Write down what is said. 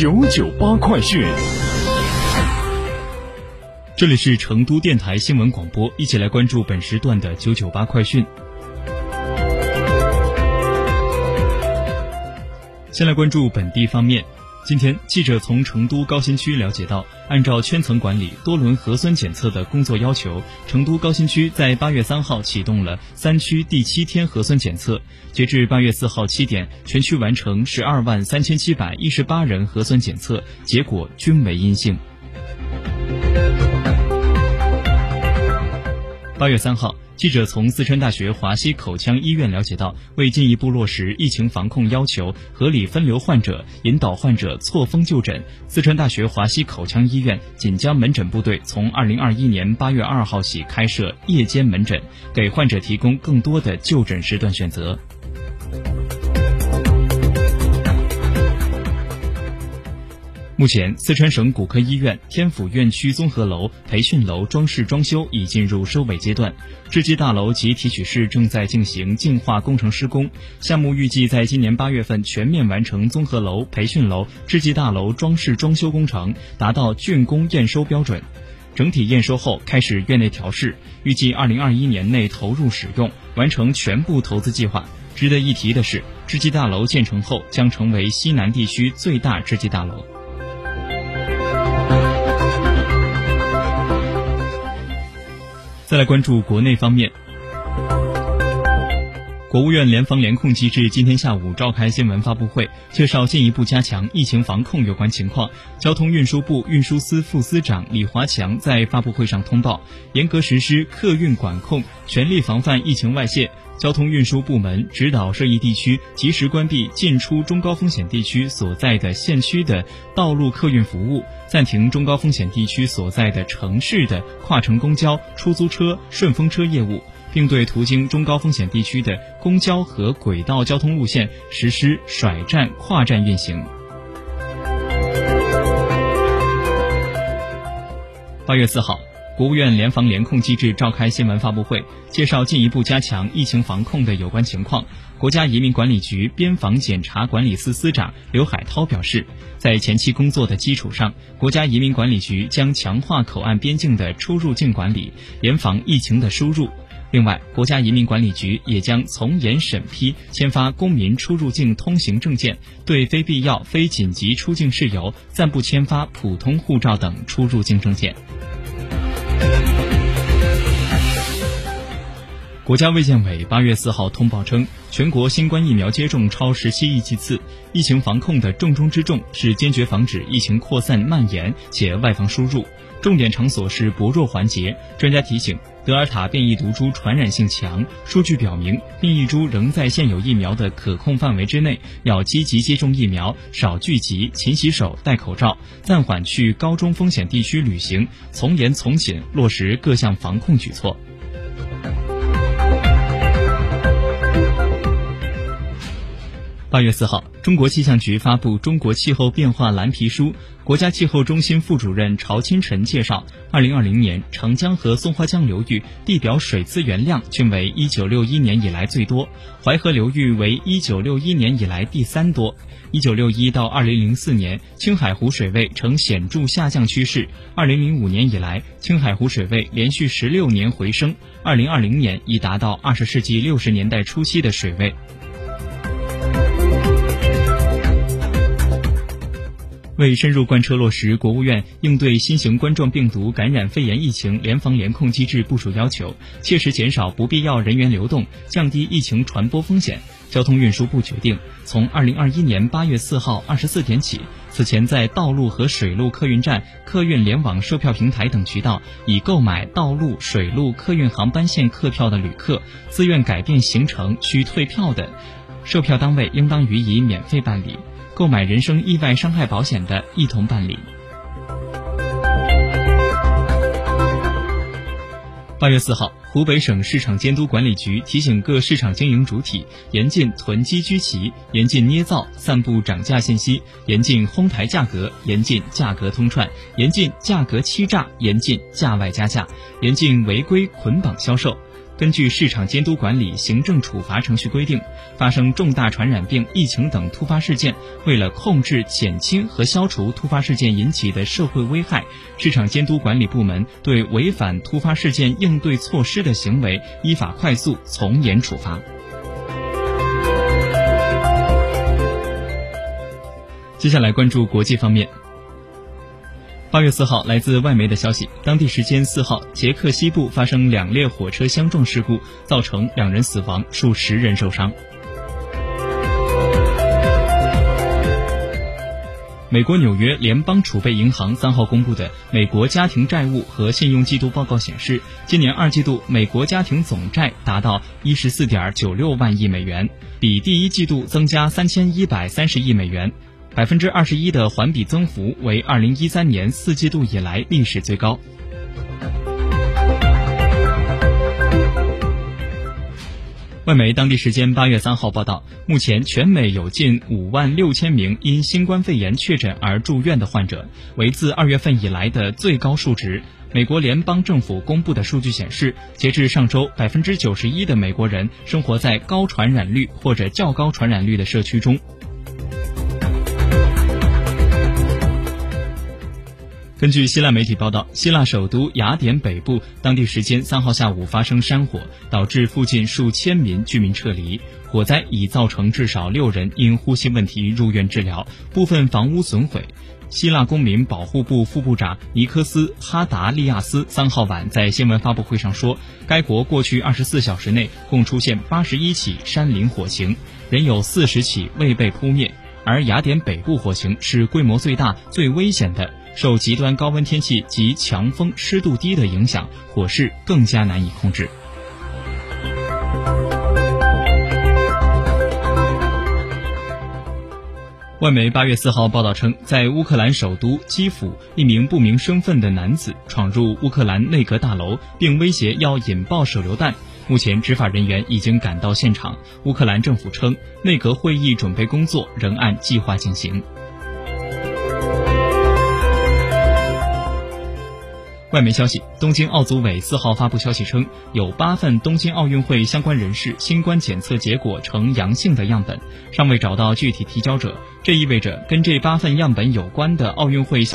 九九八快讯，这里是成都电台新闻广播，一起来关注本时段的九九八快讯。先来关注本地方面。今天，记者从成都高新区了解到，按照圈层管理、多轮核酸检测的工作要求，成都高新区在八月三号启动了三区第七天核酸检测。截至八月四号七点，全区完成十二万三千七百一十八人核酸检测，结果均为阴性。八月三号。记者从四川大学华西口腔医院了解到，为进一步落实疫情防控要求，合理分流患者，引导患者错峰就诊，四川大学华西口腔医院锦江门诊部队从二零二一年八月二号起开设夜间门诊，给患者提供更多的就诊时段选择。目前，四川省骨科医院天府院区综合楼培训楼装饰装修已进入收尾阶段，制机大楼及提取室正在进行净化工程施工。项目预计在今年八月份全面完成综合楼培训楼制机大楼装饰装修工程，达到竣工验收标准。整体验收后开始院内调试，预计二零二一年内投入使用，完成全部投资计划。值得一提的是，制机大楼建成后将成为西南地区最大制机大楼。再来关注国内方面，国务院联防联控机制今天下午召开新闻发布会，介绍进一步加强疫情防控有关情况。交通运输部运输司副司长李华强在发布会上通报，严格实施客运管控，全力防范疫情外泄。交通运输部门指导涉疫地区及时关闭进出中高风险地区所在的县区的道路客运服务，暂停中高风险地区所在的城市的跨城公交、出租车、顺风车业务，并对途经中高风险地区的公交和轨道交通路线实施甩站、跨站运行。八月四号。国务院联防联控机制召开新闻发布会，介绍进一步加强疫情防控的有关情况。国家移民管理局边防检查管理司司长刘海涛表示，在前期工作的基础上，国家移民管理局将强化口岸边境的出入境管理，严防疫情的输入。另外，国家移民管理局也将从严审批签发公民出入境通行证件，对非必要、非紧急出境事由暂不签发普通护照等出入境证件。国家卫健委八月四号通报称，全国新冠疫苗接种超十七亿剂次。疫情防控的重中之重是坚决防止疫情扩散蔓延且外防输入，重点场所是薄弱环节。专家提醒，德尔塔变异毒株传染性强，数据表明，变异株仍在现有疫苗的可控范围之内，要积极接种疫苗，少聚集，勤洗手，戴口罩，暂缓去高中风险地区旅行，从严从紧落实各项防控举措。八月四号，中国气象局发布《中国气候变化蓝皮书》。国家气候中心副主任曹清晨介绍，二零二零年长江和松花江流域地表水资源量均为一九六一年以来最多，淮河流域为一九六一年以来第三多。一九六一到二零零四年，青海湖水位呈显著下降趋势。二零零五年以来，青海湖水位连续十六年回升，二零二零年已达到二十世纪六十年代初期的水位。为深入贯彻落实国务院应对新型冠状病毒感染肺炎疫情联防联控机制部署要求，切实减少不必要人员流动，降低疫情传播风险，交通运输部决定，从二零二一年八月四号二十四点起，此前在道路和水路客运站、客运联网售票平台等渠道已购买道路、水路客运航班线客票的旅客，自愿改变行程需退票的，售票单位应当予以免费办理。购买人身意外伤害保险的，一同办理。八月四号，湖北省市场监督管理局提醒各市场经营主体严禁囤积居奇，严禁捏造、散布涨价信息，严禁哄抬价格，严禁价格通串，严禁价格欺诈，严禁价外加价，严禁违规捆绑销售。根据市场监督管理行政处罚程序规定，发生重大传染病、疫情等突发事件，为了控制、减轻和消除突发事件引起的社会危害，市场监督管理部门对违反突发事件应对措施的行为，依法快速从严处罚。接下来关注国际方面。八月四号，来自外媒的消息，当地时间四号，捷克西部发生两列火车相撞事故，造成两人死亡，数十人受伤。美国纽约联邦储备银行三号公布的美国家庭债务和信用季度报告显示，今年二季度美国家庭总债达到一十四点九六万亿美元，比第一季度增加三千一百三十亿美元。百分之二十一的环比增幅为二零一三年四季度以来历史最高。外媒当地时间八月三号报道，目前全美有近五万六千名因新冠肺炎确诊而住院的患者，为自二月份以来的最高数值。美国联邦政府公布的数据显示，截至上周，百分之九十一的美国人生活在高传染率或者较高传染率的社区中。根据希腊媒体报道，希腊首都雅典北部当地时间三号下午发生山火，导致附近数千名居民撤离。火灾已造成至少六人因呼吸问题入院治疗，部分房屋损毁。希腊公民保护部副部长尼科斯哈达利亚斯三号晚在新闻发布会上说，该国过去二十四小时内共出现八十一起山林火情，仍有四十起未被扑灭。而雅典北部火情是规模最大、最危险的。受极端高温天气及强风、湿度低的影响，火势更加难以控制。外媒八月四号报道称，在乌克兰首都基辅，一名不明身份的男子闯入乌克兰内阁大楼，并威胁要引爆手榴弹。目前，执法人员已经赶到现场。乌克兰政府称，内阁会议准备工作仍按计划进行。外媒消息，东京奥组委四号发布消息称，有八份东京奥运会相关人士新冠检测结果呈阳性的样本，尚未找到具体提交者。这意味着跟这八份样本有关的奥运会相。